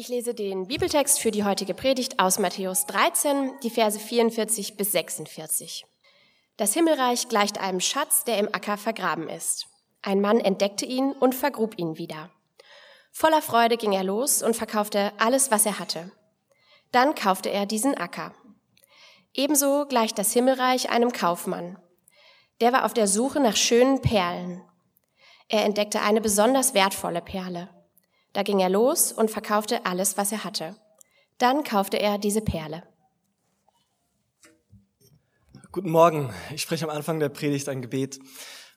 Ich lese den Bibeltext für die heutige Predigt aus Matthäus 13, die Verse 44 bis 46. Das Himmelreich gleicht einem Schatz, der im Acker vergraben ist. Ein Mann entdeckte ihn und vergrub ihn wieder. Voller Freude ging er los und verkaufte alles, was er hatte. Dann kaufte er diesen Acker. Ebenso gleicht das Himmelreich einem Kaufmann. Der war auf der Suche nach schönen Perlen. Er entdeckte eine besonders wertvolle Perle. Da ging er los und verkaufte alles, was er hatte. Dann kaufte er diese Perle. Guten Morgen. Ich spreche am Anfang der Predigt ein Gebet.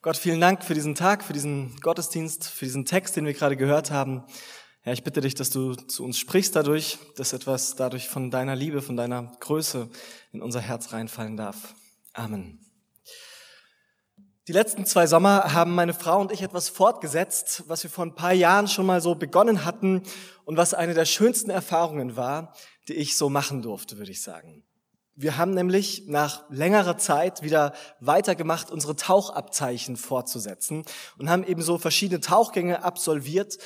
Gott, vielen Dank für diesen Tag, für diesen Gottesdienst, für diesen Text, den wir gerade gehört haben. Ja, ich bitte dich, dass du zu uns sprichst dadurch, dass etwas dadurch von deiner Liebe, von deiner Größe in unser Herz reinfallen darf. Amen. Die letzten zwei Sommer haben meine Frau und ich etwas fortgesetzt, was wir vor ein paar Jahren schon mal so begonnen hatten und was eine der schönsten Erfahrungen war, die ich so machen durfte, würde ich sagen. Wir haben nämlich nach längerer Zeit wieder weitergemacht, unsere Tauchabzeichen fortzusetzen und haben eben so verschiedene Tauchgänge absolviert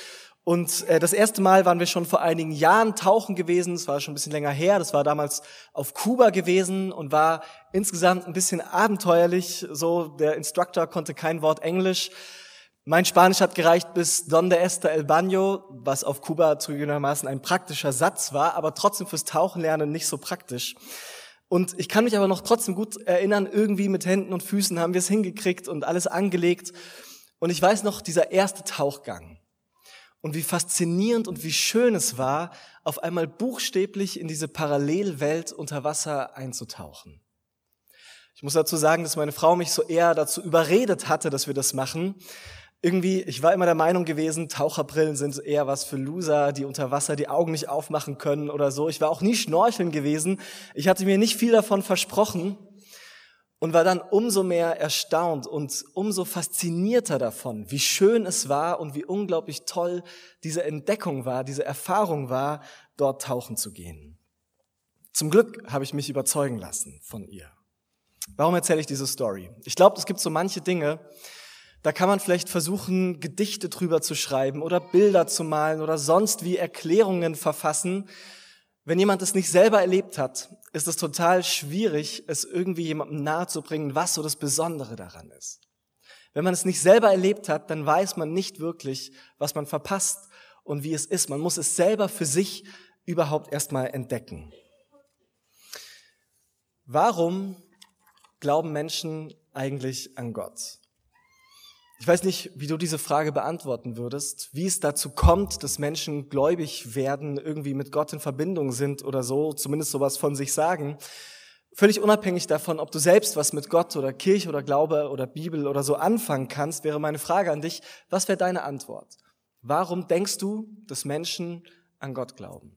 und äh, das erste Mal waren wir schon vor einigen Jahren tauchen gewesen. Das war schon ein bisschen länger her. Das war damals auf Kuba gewesen und war insgesamt ein bisschen abenteuerlich. So, der Instructor konnte kein Wort Englisch. Mein Spanisch hat gereicht bis Donde está el baño, was auf Kuba zugegebenermaßen ein praktischer Satz war, aber trotzdem fürs Tauchenlernen nicht so praktisch. Und ich kann mich aber noch trotzdem gut erinnern, irgendwie mit Händen und Füßen haben wir es hingekriegt und alles angelegt. Und ich weiß noch, dieser erste Tauchgang und wie faszinierend und wie schön es war, auf einmal buchstäblich in diese Parallelwelt unter Wasser einzutauchen. Ich muss dazu sagen, dass meine Frau mich so eher dazu überredet hatte, dass wir das machen. Irgendwie, ich war immer der Meinung gewesen, Taucherbrillen sind eher was für Loser, die unter Wasser die Augen nicht aufmachen können oder so. Ich war auch nie schnorcheln gewesen. Ich hatte mir nicht viel davon versprochen und war dann umso mehr erstaunt und umso faszinierter davon, wie schön es war und wie unglaublich toll diese Entdeckung war, diese Erfahrung war, dort tauchen zu gehen. Zum Glück habe ich mich überzeugen lassen von ihr. Warum erzähle ich diese Story? Ich glaube, es gibt so manche Dinge, da kann man vielleicht versuchen, Gedichte drüber zu schreiben oder Bilder zu malen oder sonst wie Erklärungen verfassen, wenn jemand es nicht selber erlebt hat, ist es total schwierig, es irgendwie jemandem nahezubringen, was so das Besondere daran ist. Wenn man es nicht selber erlebt hat, dann weiß man nicht wirklich, was man verpasst und wie es ist. Man muss es selber für sich überhaupt erstmal entdecken. Warum glauben Menschen eigentlich an Gott? Ich weiß nicht, wie du diese Frage beantworten würdest, wie es dazu kommt, dass Menschen gläubig werden, irgendwie mit Gott in Verbindung sind oder so, zumindest sowas von sich sagen. Völlig unabhängig davon, ob du selbst was mit Gott oder Kirche oder Glaube oder Bibel oder so anfangen kannst, wäre meine Frage an dich, was wäre deine Antwort? Warum denkst du, dass Menschen an Gott glauben?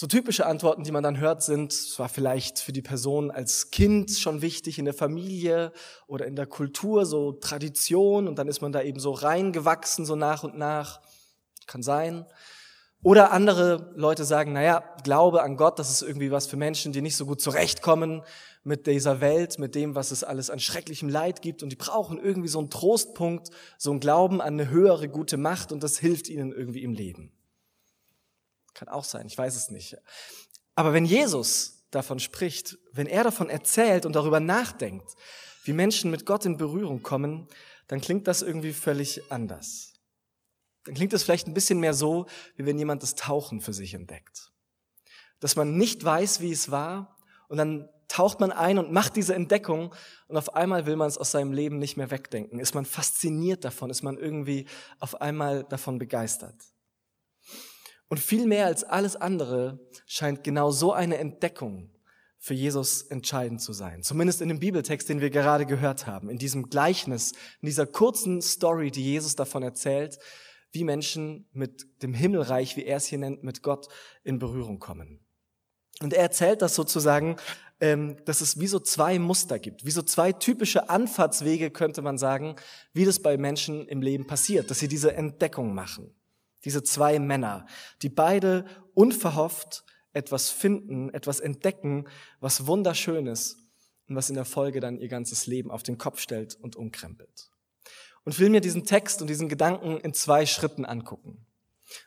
So typische Antworten, die man dann hört, sind, es war vielleicht für die Person als Kind schon wichtig in der Familie oder in der Kultur, so Tradition und dann ist man da eben so reingewachsen, so nach und nach. Kann sein. Oder andere Leute sagen, naja, Glaube an Gott, das ist irgendwie was für Menschen, die nicht so gut zurechtkommen mit dieser Welt, mit dem, was es alles an schrecklichem Leid gibt und die brauchen irgendwie so einen Trostpunkt, so einen Glauben an eine höhere gute Macht und das hilft ihnen irgendwie im Leben. Kann auch sein, ich weiß es nicht. Aber wenn Jesus davon spricht, wenn er davon erzählt und darüber nachdenkt, wie Menschen mit Gott in Berührung kommen, dann klingt das irgendwie völlig anders. Dann klingt es vielleicht ein bisschen mehr so, wie wenn jemand das Tauchen für sich entdeckt. Dass man nicht weiß, wie es war und dann taucht man ein und macht diese Entdeckung und auf einmal will man es aus seinem Leben nicht mehr wegdenken. Ist man fasziniert davon, ist man irgendwie auf einmal davon begeistert. Und viel mehr als alles andere scheint genau so eine Entdeckung für Jesus entscheidend zu sein. Zumindest in dem Bibeltext, den wir gerade gehört haben, in diesem Gleichnis, in dieser kurzen Story, die Jesus davon erzählt, wie Menschen mit dem Himmelreich, wie er es hier nennt, mit Gott in Berührung kommen. Und er erzählt das sozusagen, ähm, dass es wie so zwei Muster gibt, wie so zwei typische Anfahrtswege, könnte man sagen, wie das bei Menschen im Leben passiert, dass sie diese Entdeckung machen. Diese zwei Männer, die beide unverhofft etwas finden, etwas entdecken, was wunderschön ist und was in der Folge dann ihr ganzes Leben auf den Kopf stellt und umkrempelt. Und will mir diesen Text und diesen Gedanken in zwei Schritten angucken.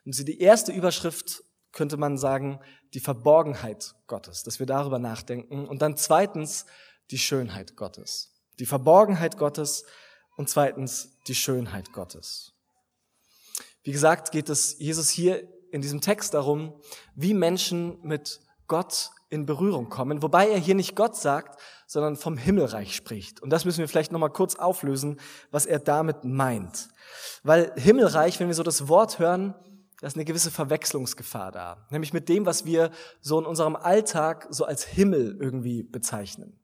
Und die erste Überschrift könnte man sagen, die Verborgenheit Gottes, dass wir darüber nachdenken. Und dann zweitens die Schönheit Gottes. Die Verborgenheit Gottes und zweitens die Schönheit Gottes. Wie gesagt, geht es Jesus hier in diesem Text darum, wie Menschen mit Gott in Berührung kommen, wobei er hier nicht Gott sagt, sondern vom Himmelreich spricht. Und das müssen wir vielleicht nochmal kurz auflösen, was er damit meint. Weil Himmelreich, wenn wir so das Wort hören, da ist eine gewisse Verwechslungsgefahr da. Nämlich mit dem, was wir so in unserem Alltag so als Himmel irgendwie bezeichnen.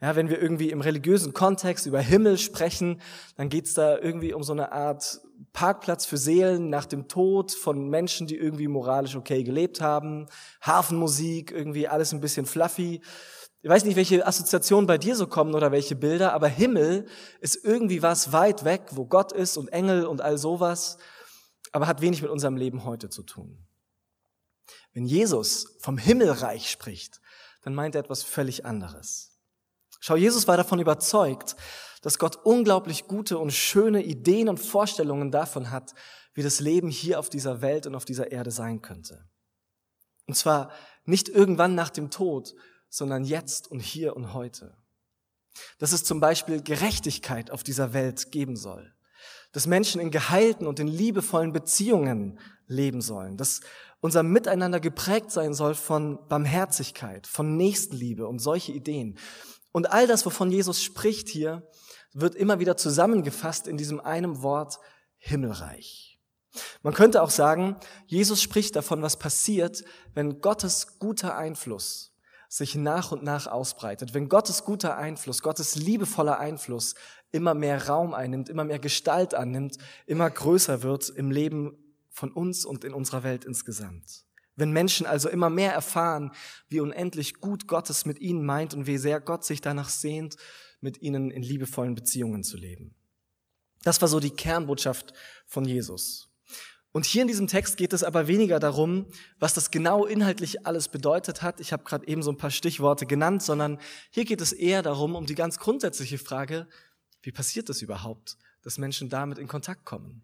Ja, wenn wir irgendwie im religiösen Kontext über Himmel sprechen, dann geht's da irgendwie um so eine Art Parkplatz für Seelen nach dem Tod von Menschen, die irgendwie moralisch okay gelebt haben, Hafenmusik, irgendwie alles ein bisschen fluffy. Ich weiß nicht, welche Assoziationen bei dir so kommen oder welche Bilder, aber Himmel ist irgendwie was weit weg, wo Gott ist und Engel und all sowas, aber hat wenig mit unserem Leben heute zu tun. Wenn Jesus vom Himmelreich spricht, dann meint er etwas völlig anderes. Schau, Jesus war davon überzeugt, dass Gott unglaublich gute und schöne Ideen und Vorstellungen davon hat, wie das Leben hier auf dieser Welt und auf dieser Erde sein könnte. Und zwar nicht irgendwann nach dem Tod, sondern jetzt und hier und heute. Dass es zum Beispiel Gerechtigkeit auf dieser Welt geben soll. Dass Menschen in geheilten und in liebevollen Beziehungen leben sollen. Dass unser Miteinander geprägt sein soll von Barmherzigkeit, von Nächstenliebe und solche Ideen. Und all das, wovon Jesus spricht hier, wird immer wieder zusammengefasst in diesem einem Wort Himmelreich. Man könnte auch sagen, Jesus spricht davon, was passiert, wenn Gottes guter Einfluss sich nach und nach ausbreitet, wenn Gottes guter Einfluss, Gottes liebevoller Einfluss immer mehr Raum einnimmt, immer mehr Gestalt annimmt, immer größer wird im Leben von uns und in unserer Welt insgesamt. Wenn Menschen also immer mehr erfahren, wie unendlich gut Gott es mit ihnen meint und wie sehr Gott sich danach sehnt, mit ihnen in liebevollen Beziehungen zu leben. Das war so die Kernbotschaft von Jesus. Und hier in diesem Text geht es aber weniger darum, was das genau inhaltlich alles bedeutet hat. Ich habe gerade eben so ein paar Stichworte genannt, sondern hier geht es eher darum, um die ganz grundsätzliche Frage, wie passiert das überhaupt, dass Menschen damit in Kontakt kommen,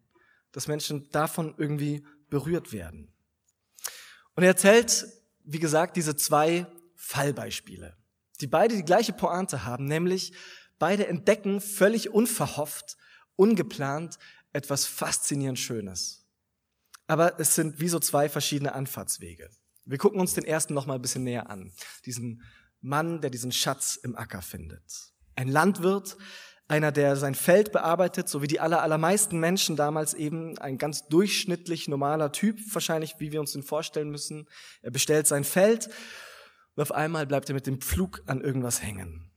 dass Menschen davon irgendwie berührt werden. Und er erzählt, wie gesagt, diese zwei Fallbeispiele, die beide die gleiche Pointe haben, nämlich beide entdecken völlig unverhofft, ungeplant etwas faszinierend Schönes. Aber es sind wie so zwei verschiedene Anfahrtswege. Wir gucken uns den ersten noch mal ein bisschen näher an. Diesen Mann, der diesen Schatz im Acker findet. Ein Landwirt, einer, der sein Feld bearbeitet, so wie die aller, allermeisten Menschen damals eben, ein ganz durchschnittlich normaler Typ, wahrscheinlich, wie wir uns den vorstellen müssen. Er bestellt sein Feld und auf einmal bleibt er mit dem Pflug an irgendwas hängen.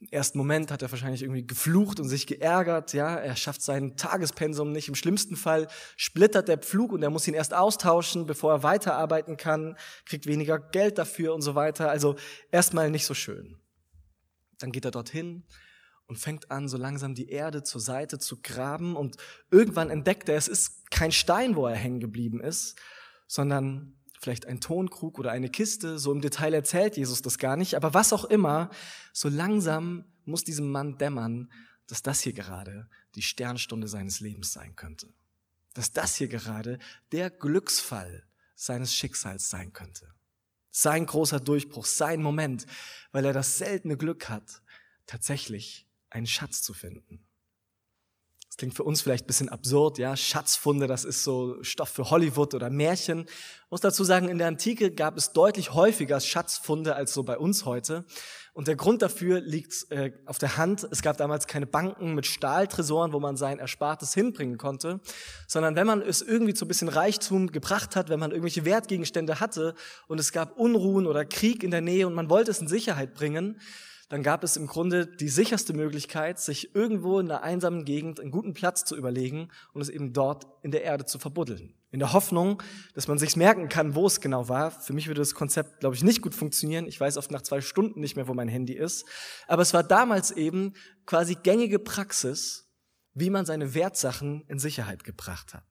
Im ersten Moment hat er wahrscheinlich irgendwie geflucht und sich geärgert, ja, er schafft sein Tagespensum nicht. Im schlimmsten Fall splittert der Pflug und er muss ihn erst austauschen, bevor er weiterarbeiten kann, kriegt weniger Geld dafür und so weiter. Also erstmal nicht so schön. Dann geht er dorthin, und fängt an, so langsam die Erde zur Seite zu graben und irgendwann entdeckt er, es ist kein Stein, wo er hängen geblieben ist, sondern vielleicht ein Tonkrug oder eine Kiste, so im Detail erzählt Jesus das gar nicht, aber was auch immer, so langsam muss diesem Mann dämmern, dass das hier gerade die Sternstunde seines Lebens sein könnte. Dass das hier gerade der Glücksfall seines Schicksals sein könnte. Sein großer Durchbruch, sein Moment, weil er das seltene Glück hat, tatsächlich einen Schatz zu finden. Das klingt für uns vielleicht ein bisschen absurd, ja. Schatzfunde, das ist so Stoff für Hollywood oder Märchen. Ich muss dazu sagen, in der Antike gab es deutlich häufiger Schatzfunde als so bei uns heute. Und der Grund dafür liegt äh, auf der Hand. Es gab damals keine Banken mit Stahltresoren, wo man sein Erspartes hinbringen konnte, sondern wenn man es irgendwie zu ein bisschen Reichtum gebracht hat, wenn man irgendwelche Wertgegenstände hatte und es gab Unruhen oder Krieg in der Nähe und man wollte es in Sicherheit bringen, dann gab es im Grunde die sicherste Möglichkeit, sich irgendwo in einer einsamen Gegend einen guten Platz zu überlegen und es eben dort in der Erde zu verbuddeln. In der Hoffnung, dass man sich merken kann, wo es genau war. Für mich würde das Konzept, glaube ich, nicht gut funktionieren. Ich weiß oft nach zwei Stunden nicht mehr, wo mein Handy ist. Aber es war damals eben quasi gängige Praxis, wie man seine Wertsachen in Sicherheit gebracht hat.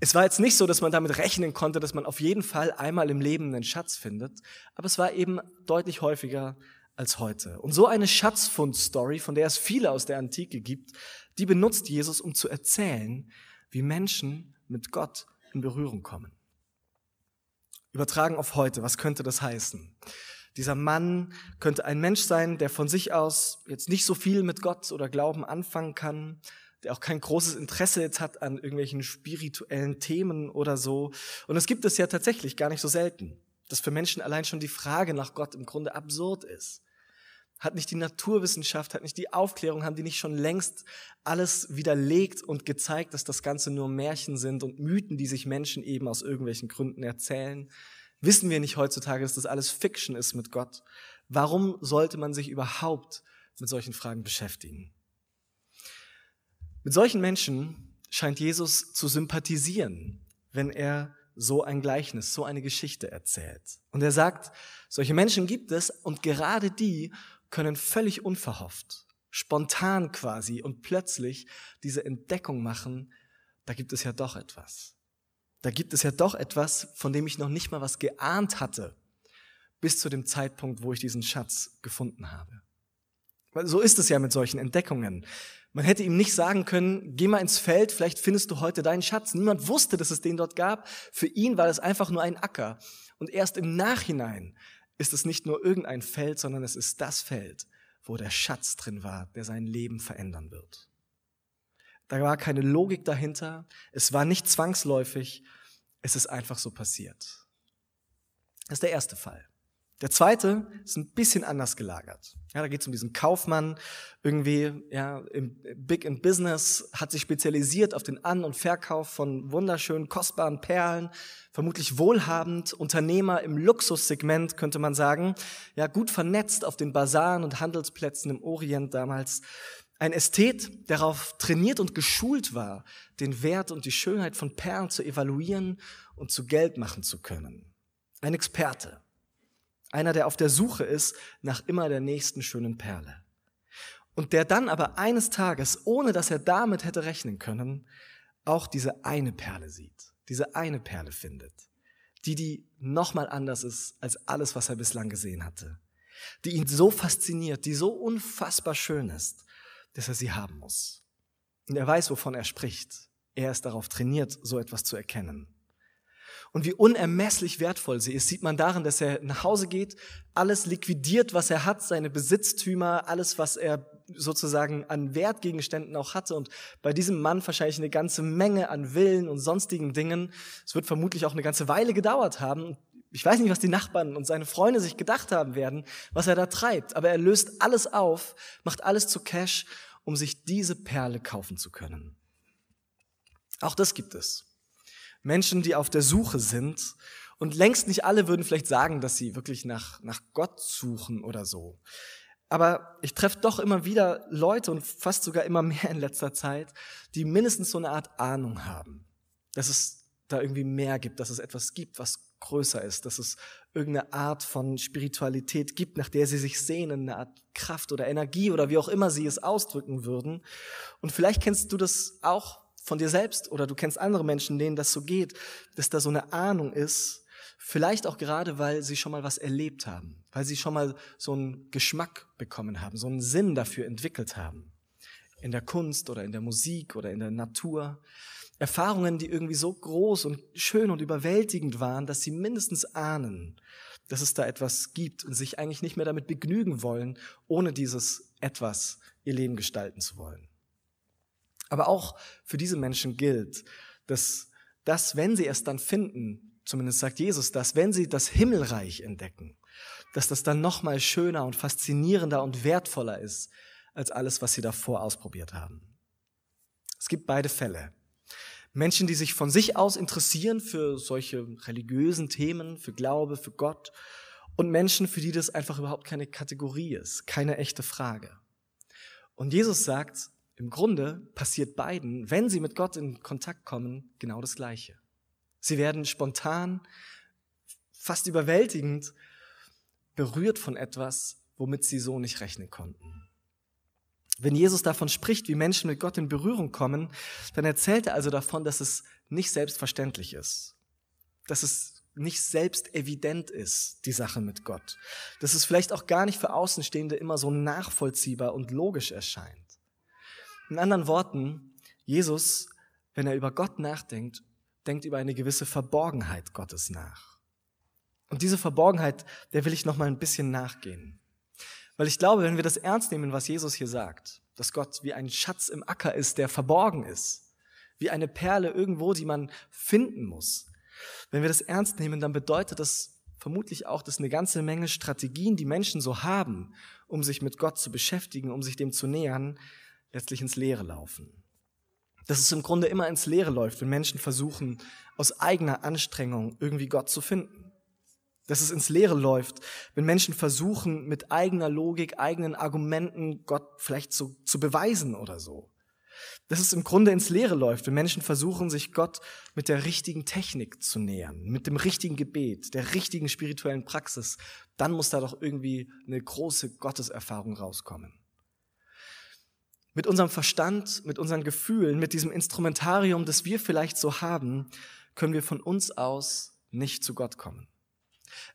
Es war jetzt nicht so, dass man damit rechnen konnte, dass man auf jeden Fall einmal im Leben einen Schatz findet, aber es war eben deutlich häufiger als heute. Und so eine Schatzfund-Story, von der es viele aus der Antike gibt, die benutzt Jesus, um zu erzählen, wie Menschen mit Gott in Berührung kommen. Übertragen auf heute, was könnte das heißen? Dieser Mann könnte ein Mensch sein, der von sich aus jetzt nicht so viel mit Gott oder Glauben anfangen kann, der auch kein großes Interesse jetzt hat an irgendwelchen spirituellen Themen oder so. Und es gibt es ja tatsächlich gar nicht so selten, dass für Menschen allein schon die Frage nach Gott im Grunde absurd ist. Hat nicht die Naturwissenschaft, hat nicht die Aufklärung, haben die nicht schon längst alles widerlegt und gezeigt, dass das Ganze nur Märchen sind und Mythen, die sich Menschen eben aus irgendwelchen Gründen erzählen? Wissen wir nicht heutzutage, dass das alles Fiction ist mit Gott? Warum sollte man sich überhaupt mit solchen Fragen beschäftigen? Mit solchen Menschen scheint Jesus zu sympathisieren, wenn er so ein Gleichnis, so eine Geschichte erzählt. Und er sagt, solche Menschen gibt es und gerade die können völlig unverhofft, spontan quasi und plötzlich diese Entdeckung machen, da gibt es ja doch etwas. Da gibt es ja doch etwas, von dem ich noch nicht mal was geahnt hatte, bis zu dem Zeitpunkt, wo ich diesen Schatz gefunden habe. Weil so ist es ja mit solchen Entdeckungen. Man hätte ihm nicht sagen können, geh mal ins Feld, vielleicht findest du heute deinen Schatz. Niemand wusste, dass es den dort gab. Für ihn war das einfach nur ein Acker. Und erst im Nachhinein ist es nicht nur irgendein Feld, sondern es ist das Feld, wo der Schatz drin war, der sein Leben verändern wird. Da war keine Logik dahinter. Es war nicht zwangsläufig. Es ist einfach so passiert. Das ist der erste Fall. Der zweite ist ein bisschen anders gelagert. Ja, da geht es um diesen Kaufmann, irgendwie ja, im Big in Business, hat sich spezialisiert auf den An- und Verkauf von wunderschönen, kostbaren Perlen, vermutlich wohlhabend, Unternehmer im Luxussegment, könnte man sagen, ja, gut vernetzt auf den Basaren und Handelsplätzen im Orient damals. Ein Ästhet, der darauf trainiert und geschult war, den Wert und die Schönheit von Perlen zu evaluieren und zu Geld machen zu können. Ein Experte. Einer, der auf der Suche ist nach immer der nächsten schönen Perle. Und der dann aber eines Tages, ohne dass er damit hätte rechnen können, auch diese eine Perle sieht, diese eine Perle findet, die, die nochmal anders ist als alles, was er bislang gesehen hatte, die ihn so fasziniert, die so unfassbar schön ist, dass er sie haben muss. Und er weiß, wovon er spricht. Er ist darauf trainiert, so etwas zu erkennen. Und wie unermesslich wertvoll sie ist, sieht man darin, dass er nach Hause geht, alles liquidiert, was er hat, seine Besitztümer, alles, was er sozusagen an Wertgegenständen auch hatte. Und bei diesem Mann wahrscheinlich eine ganze Menge an Villen und sonstigen Dingen. Es wird vermutlich auch eine ganze Weile gedauert haben. Ich weiß nicht, was die Nachbarn und seine Freunde sich gedacht haben werden, was er da treibt. Aber er löst alles auf, macht alles zu Cash, um sich diese Perle kaufen zu können. Auch das gibt es. Menschen, die auf der Suche sind. Und längst nicht alle würden vielleicht sagen, dass sie wirklich nach, nach Gott suchen oder so. Aber ich treffe doch immer wieder Leute und fast sogar immer mehr in letzter Zeit, die mindestens so eine Art Ahnung haben, dass es da irgendwie mehr gibt, dass es etwas gibt, was größer ist, dass es irgendeine Art von Spiritualität gibt, nach der sie sich sehnen, eine Art Kraft oder Energie oder wie auch immer sie es ausdrücken würden. Und vielleicht kennst du das auch von dir selbst oder du kennst andere Menschen, denen das so geht, dass da so eine Ahnung ist, vielleicht auch gerade, weil sie schon mal was erlebt haben, weil sie schon mal so einen Geschmack bekommen haben, so einen Sinn dafür entwickelt haben. In der Kunst oder in der Musik oder in der Natur. Erfahrungen, die irgendwie so groß und schön und überwältigend waren, dass sie mindestens ahnen, dass es da etwas gibt und sich eigentlich nicht mehr damit begnügen wollen, ohne dieses etwas ihr Leben gestalten zu wollen. Aber auch für diese Menschen gilt, dass das, wenn sie es dann finden, zumindest sagt Jesus das, wenn sie das Himmelreich entdecken, dass das dann noch mal schöner und faszinierender und wertvoller ist als alles, was sie davor ausprobiert haben. Es gibt beide Fälle. Menschen, die sich von sich aus interessieren für solche religiösen Themen, für Glaube, für Gott und Menschen, für die das einfach überhaupt keine Kategorie ist, keine echte Frage. Und Jesus sagt, im Grunde passiert beiden, wenn sie mit Gott in Kontakt kommen, genau das Gleiche. Sie werden spontan, fast überwältigend berührt von etwas, womit sie so nicht rechnen konnten. Wenn Jesus davon spricht, wie Menschen mit Gott in Berührung kommen, dann erzählt er also davon, dass es nicht selbstverständlich ist, dass es nicht selbst evident ist, die Sache mit Gott, dass es vielleicht auch gar nicht für Außenstehende immer so nachvollziehbar und logisch erscheint. In anderen Worten, Jesus, wenn er über Gott nachdenkt, denkt über eine gewisse Verborgenheit Gottes nach. Und diese Verborgenheit, der will ich noch mal ein bisschen nachgehen. Weil ich glaube, wenn wir das ernst nehmen, was Jesus hier sagt, dass Gott wie ein Schatz im Acker ist, der verborgen ist, wie eine Perle irgendwo, die man finden muss. Wenn wir das ernst nehmen, dann bedeutet das vermutlich auch, dass eine ganze Menge Strategien, die Menschen so haben, um sich mit Gott zu beschäftigen, um sich dem zu nähern, letztlich ins Leere laufen. Dass es im Grunde immer ins Leere läuft, wenn Menschen versuchen, aus eigener Anstrengung irgendwie Gott zu finden. Dass es ins Leere läuft, wenn Menschen versuchen, mit eigener Logik, eigenen Argumenten Gott vielleicht zu, zu beweisen oder so. Dass es im Grunde ins Leere läuft, wenn Menschen versuchen, sich Gott mit der richtigen Technik zu nähern, mit dem richtigen Gebet, der richtigen spirituellen Praxis, dann muss da doch irgendwie eine große Gotteserfahrung rauskommen. Mit unserem Verstand, mit unseren Gefühlen, mit diesem Instrumentarium, das wir vielleicht so haben, können wir von uns aus nicht zu Gott kommen.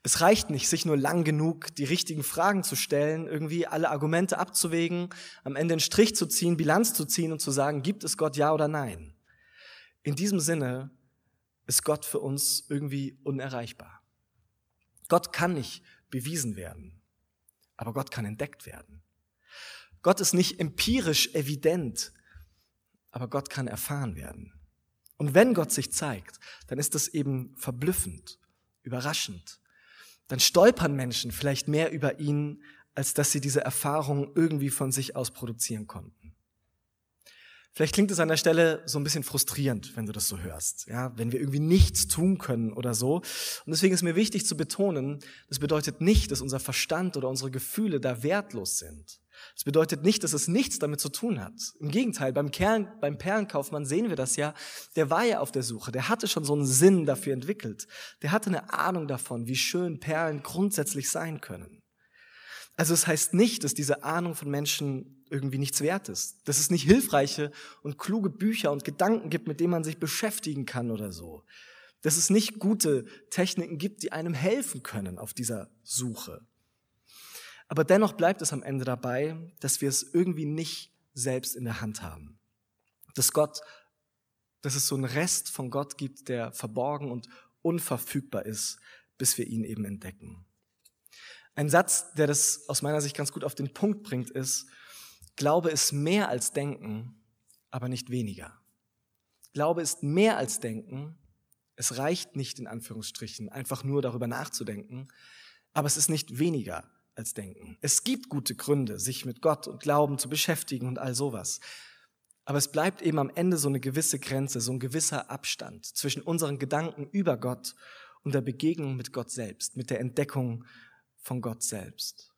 Es reicht nicht, sich nur lang genug die richtigen Fragen zu stellen, irgendwie alle Argumente abzuwägen, am Ende einen Strich zu ziehen, Bilanz zu ziehen und zu sagen, gibt es Gott ja oder nein. In diesem Sinne ist Gott für uns irgendwie unerreichbar. Gott kann nicht bewiesen werden, aber Gott kann entdeckt werden. Gott ist nicht empirisch evident, aber Gott kann erfahren werden. Und wenn Gott sich zeigt, dann ist das eben verblüffend, überraschend, dann stolpern Menschen vielleicht mehr über ihn, als dass sie diese Erfahrung irgendwie von sich aus produzieren konnten. Vielleicht klingt es an der Stelle so ein bisschen frustrierend, wenn du das so hörst, ja, wenn wir irgendwie nichts tun können oder so. Und deswegen ist mir wichtig zu betonen, das bedeutet nicht, dass unser Verstand oder unsere Gefühle da wertlos sind. Das bedeutet nicht, dass es nichts damit zu tun hat. Im Gegenteil, beim, Kern, beim Perlenkaufmann sehen wir das ja. Der war ja auf der Suche. Der hatte schon so einen Sinn dafür entwickelt. Der hatte eine Ahnung davon, wie schön Perlen grundsätzlich sein können. Also es heißt nicht, dass diese Ahnung von Menschen irgendwie nichts wert ist. Dass es nicht hilfreiche und kluge Bücher und Gedanken gibt, mit denen man sich beschäftigen kann oder so. Dass es nicht gute Techniken gibt, die einem helfen können auf dieser Suche. Aber dennoch bleibt es am Ende dabei, dass wir es irgendwie nicht selbst in der Hand haben. Dass Gott, dass es so einen Rest von Gott gibt, der verborgen und unverfügbar ist, bis wir ihn eben entdecken. Ein Satz, der das aus meiner Sicht ganz gut auf den Punkt bringt, ist, Glaube ist mehr als Denken, aber nicht weniger. Glaube ist mehr als Denken. Es reicht nicht in Anführungsstrichen, einfach nur darüber nachzudenken, aber es ist nicht weniger als denken. Es gibt gute Gründe, sich mit Gott und Glauben zu beschäftigen und all sowas. Aber es bleibt eben am Ende so eine gewisse Grenze, so ein gewisser Abstand zwischen unseren Gedanken über Gott und der Begegnung mit Gott selbst, mit der Entdeckung von Gott selbst.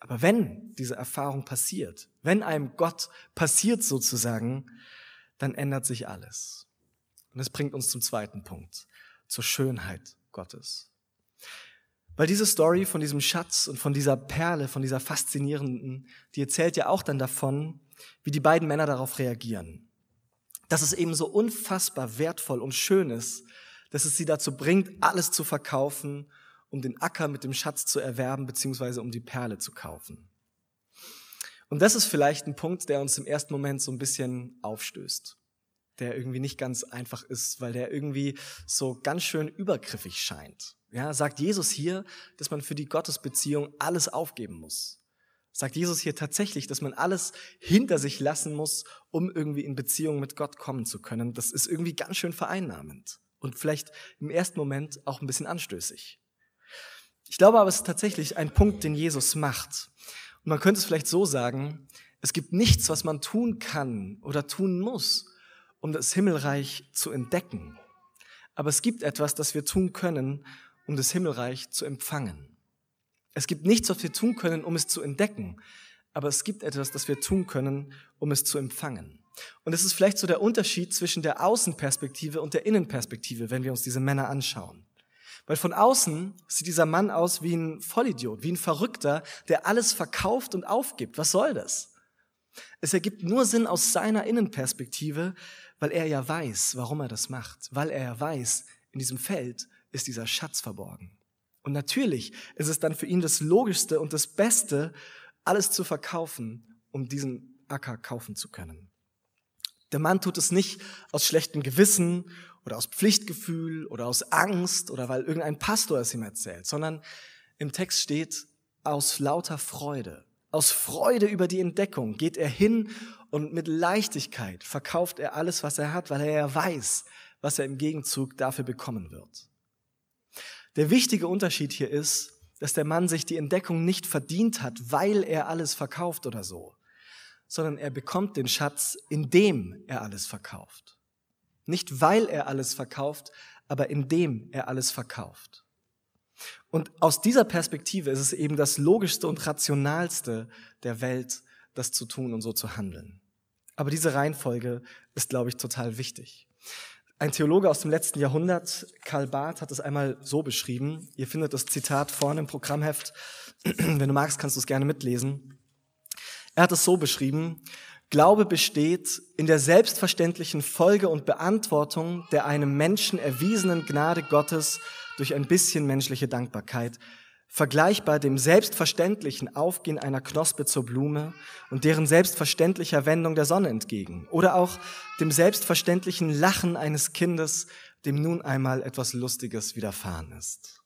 Aber wenn diese Erfahrung passiert, wenn einem Gott passiert sozusagen, dann ändert sich alles. Und das bringt uns zum zweiten Punkt, zur Schönheit Gottes. Weil diese Story von diesem Schatz und von dieser Perle, von dieser faszinierenden, die erzählt ja auch dann davon, wie die beiden Männer darauf reagieren. Dass es eben so unfassbar wertvoll und schön ist, dass es sie dazu bringt, alles zu verkaufen, um den Acker mit dem Schatz zu erwerben, beziehungsweise um die Perle zu kaufen. Und das ist vielleicht ein Punkt, der uns im ersten Moment so ein bisschen aufstößt, der irgendwie nicht ganz einfach ist, weil der irgendwie so ganz schön übergriffig scheint. Ja, sagt Jesus hier, dass man für die Gottesbeziehung alles aufgeben muss. Sagt Jesus hier tatsächlich, dass man alles hinter sich lassen muss, um irgendwie in Beziehung mit Gott kommen zu können. Das ist irgendwie ganz schön vereinnahmend und vielleicht im ersten Moment auch ein bisschen anstößig. Ich glaube aber, es ist tatsächlich ein Punkt, den Jesus macht. Und man könnte es vielleicht so sagen, es gibt nichts, was man tun kann oder tun muss, um das Himmelreich zu entdecken. Aber es gibt etwas, das wir tun können, um das Himmelreich zu empfangen. Es gibt nichts, was wir tun können, um es zu entdecken, aber es gibt etwas, das wir tun können, um es zu empfangen. Und es ist vielleicht so der Unterschied zwischen der Außenperspektive und der Innenperspektive, wenn wir uns diese Männer anschauen. Weil von außen sieht dieser Mann aus wie ein Vollidiot, wie ein Verrückter, der alles verkauft und aufgibt. Was soll das? Es ergibt nur Sinn aus seiner Innenperspektive, weil er ja weiß, warum er das macht, weil er ja weiß, in diesem Feld ist dieser Schatz verborgen. Und natürlich ist es dann für ihn das Logischste und das Beste, alles zu verkaufen, um diesen Acker kaufen zu können. Der Mann tut es nicht aus schlechtem Gewissen oder aus Pflichtgefühl oder aus Angst oder weil irgendein Pastor es ihm erzählt, sondern im Text steht aus lauter Freude. Aus Freude über die Entdeckung geht er hin und mit Leichtigkeit verkauft er alles, was er hat, weil er ja weiß, was er im Gegenzug dafür bekommen wird. Der wichtige Unterschied hier ist, dass der Mann sich die Entdeckung nicht verdient hat, weil er alles verkauft oder so, sondern er bekommt den Schatz, indem er alles verkauft. Nicht weil er alles verkauft, aber indem er alles verkauft. Und aus dieser Perspektive ist es eben das Logischste und Rationalste der Welt, das zu tun und so zu handeln. Aber diese Reihenfolge ist, glaube ich, total wichtig. Ein Theologe aus dem letzten Jahrhundert, Karl Barth, hat es einmal so beschrieben. Ihr findet das Zitat vorne im Programmheft. Wenn du magst, kannst du es gerne mitlesen. Er hat es so beschrieben. Glaube besteht in der selbstverständlichen Folge und Beantwortung der einem Menschen erwiesenen Gnade Gottes durch ein bisschen menschliche Dankbarkeit, vergleichbar dem selbstverständlichen Aufgehen einer Knospe zur Blume und deren selbstverständlicher Wendung der Sonne entgegen oder auch dem selbstverständlichen Lachen eines Kindes, dem nun einmal etwas Lustiges widerfahren ist.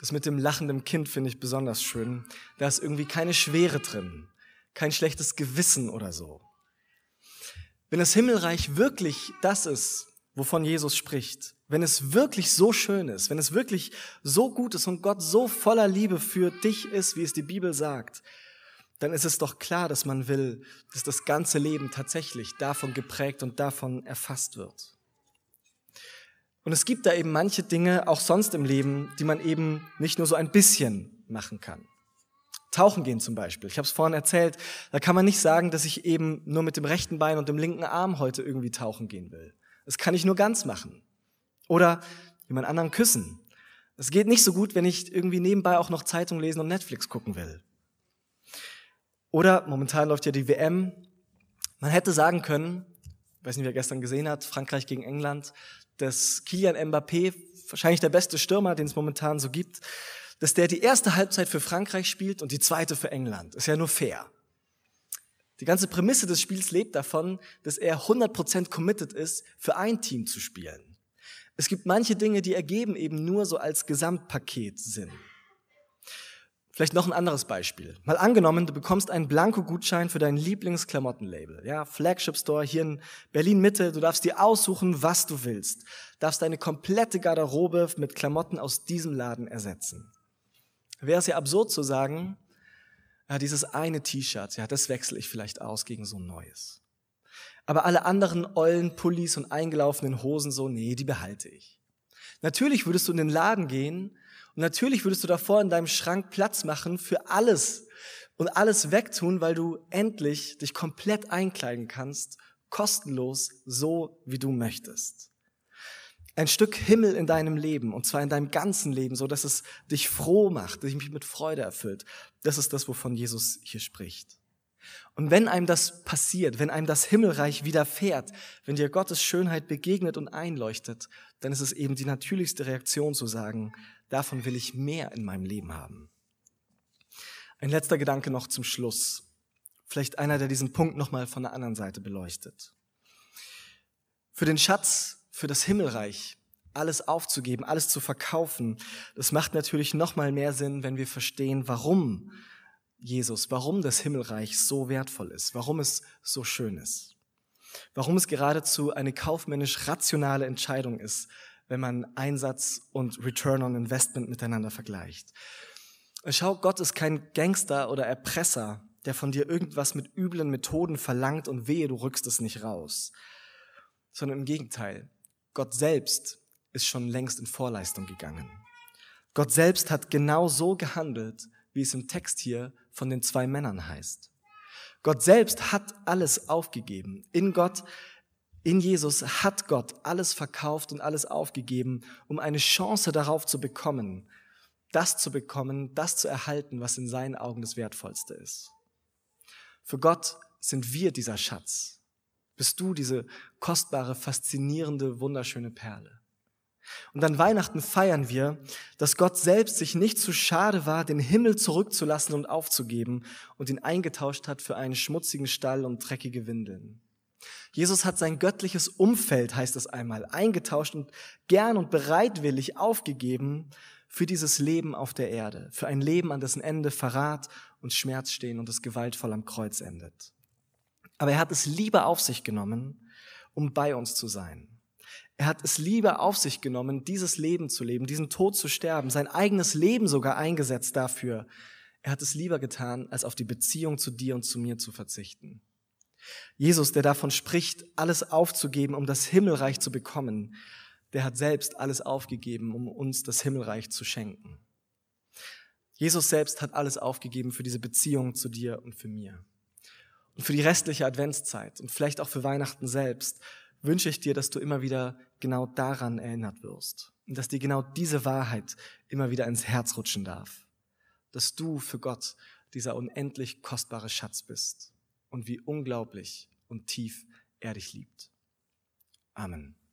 Das mit dem lachenden Kind finde ich besonders schön. Da ist irgendwie keine Schwere drin, kein schlechtes Gewissen oder so. Wenn das Himmelreich wirklich das ist, wovon Jesus spricht, wenn es wirklich so schön ist, wenn es wirklich so gut ist und Gott so voller Liebe für dich ist, wie es die Bibel sagt, dann ist es doch klar, dass man will, dass das ganze Leben tatsächlich davon geprägt und davon erfasst wird. Und es gibt da eben manche Dinge, auch sonst im Leben, die man eben nicht nur so ein bisschen machen kann. Tauchen gehen zum Beispiel. Ich habe es vorhin erzählt, da kann man nicht sagen, dass ich eben nur mit dem rechten Bein und dem linken Arm heute irgendwie tauchen gehen will. Das kann ich nur ganz machen. Oder jemand anderen küssen. Das geht nicht so gut, wenn ich irgendwie nebenbei auch noch Zeitung lesen und Netflix gucken will. Oder momentan läuft ja die WM. Man hätte sagen können, ich weiß nicht, wer gestern gesehen hat, Frankreich gegen England, dass Kilian Mbappé, wahrscheinlich der beste Stürmer, den es momentan so gibt, dass der die erste Halbzeit für Frankreich spielt und die zweite für England. Ist ja nur fair. Die ganze Prämisse des Spiels lebt davon, dass er 100% committed ist, für ein Team zu spielen. Es gibt manche Dinge, die ergeben eben nur so als Gesamtpaket Sinn. Vielleicht noch ein anderes Beispiel. Mal angenommen, du bekommst einen Blanko-Gutschein für dein Lieblingsklamottenlabel. Ja, Flagship Store hier in Berlin Mitte. Du darfst dir aussuchen, was du willst. Darfst deine komplette Garderobe mit Klamotten aus diesem Laden ersetzen. Wäre es ja absurd zu sagen, ja, dieses eine T-Shirt, ja, das wechsle ich vielleicht aus gegen so ein neues. Aber alle anderen ollen Pullis und eingelaufenen Hosen so, nee, die behalte ich. Natürlich würdest du in den Laden gehen und natürlich würdest du davor in deinem Schrank Platz machen für alles und alles wegtun, weil du endlich dich komplett einkleiden kannst, kostenlos, so wie du möchtest ein Stück Himmel in deinem Leben, und zwar in deinem ganzen Leben, so dass es dich froh macht, dich mit Freude erfüllt. Das ist das, wovon Jesus hier spricht. Und wenn einem das passiert, wenn einem das Himmelreich widerfährt, wenn dir Gottes Schönheit begegnet und einleuchtet, dann ist es eben die natürlichste Reaktion zu sagen, davon will ich mehr in meinem Leben haben. Ein letzter Gedanke noch zum Schluss. Vielleicht einer, der diesen Punkt nochmal von der anderen Seite beleuchtet. Für den Schatz für das Himmelreich alles aufzugeben, alles zu verkaufen, das macht natürlich noch mal mehr Sinn, wenn wir verstehen, warum Jesus, warum das Himmelreich so wertvoll ist, warum es so schön ist. Warum es geradezu eine kaufmännisch rationale Entscheidung ist, wenn man Einsatz und Return on Investment miteinander vergleicht. Schau, Gott ist kein Gangster oder Erpresser, der von dir irgendwas mit üblen Methoden verlangt und wehe, du rückst es nicht raus, sondern im Gegenteil. Gott selbst ist schon längst in Vorleistung gegangen. Gott selbst hat genau so gehandelt, wie es im Text hier von den zwei Männern heißt. Gott selbst hat alles aufgegeben. In Gott, in Jesus hat Gott alles verkauft und alles aufgegeben, um eine Chance darauf zu bekommen, das zu bekommen, das zu erhalten, was in seinen Augen das Wertvollste ist. Für Gott sind wir dieser Schatz. Bist du diese kostbare, faszinierende, wunderschöne Perle. Und an Weihnachten feiern wir, dass Gott selbst sich nicht zu schade war, den Himmel zurückzulassen und aufzugeben und ihn eingetauscht hat für einen schmutzigen Stall und dreckige Windeln. Jesus hat sein göttliches Umfeld, heißt es einmal, eingetauscht und gern und bereitwillig aufgegeben für dieses Leben auf der Erde, für ein Leben, an dessen Ende Verrat und Schmerz stehen und es gewaltvoll am Kreuz endet. Aber er hat es lieber auf sich genommen, um bei uns zu sein. Er hat es lieber auf sich genommen, dieses Leben zu leben, diesen Tod zu sterben, sein eigenes Leben sogar eingesetzt dafür. Er hat es lieber getan, als auf die Beziehung zu dir und zu mir zu verzichten. Jesus, der davon spricht, alles aufzugeben, um das Himmelreich zu bekommen, der hat selbst alles aufgegeben, um uns das Himmelreich zu schenken. Jesus selbst hat alles aufgegeben für diese Beziehung zu dir und für mir. Und für die restliche Adventszeit und vielleicht auch für Weihnachten selbst wünsche ich dir, dass du immer wieder genau daran erinnert wirst und dass dir genau diese Wahrheit immer wieder ins Herz rutschen darf, dass du für Gott dieser unendlich kostbare Schatz bist und wie unglaublich und tief er dich liebt. Amen.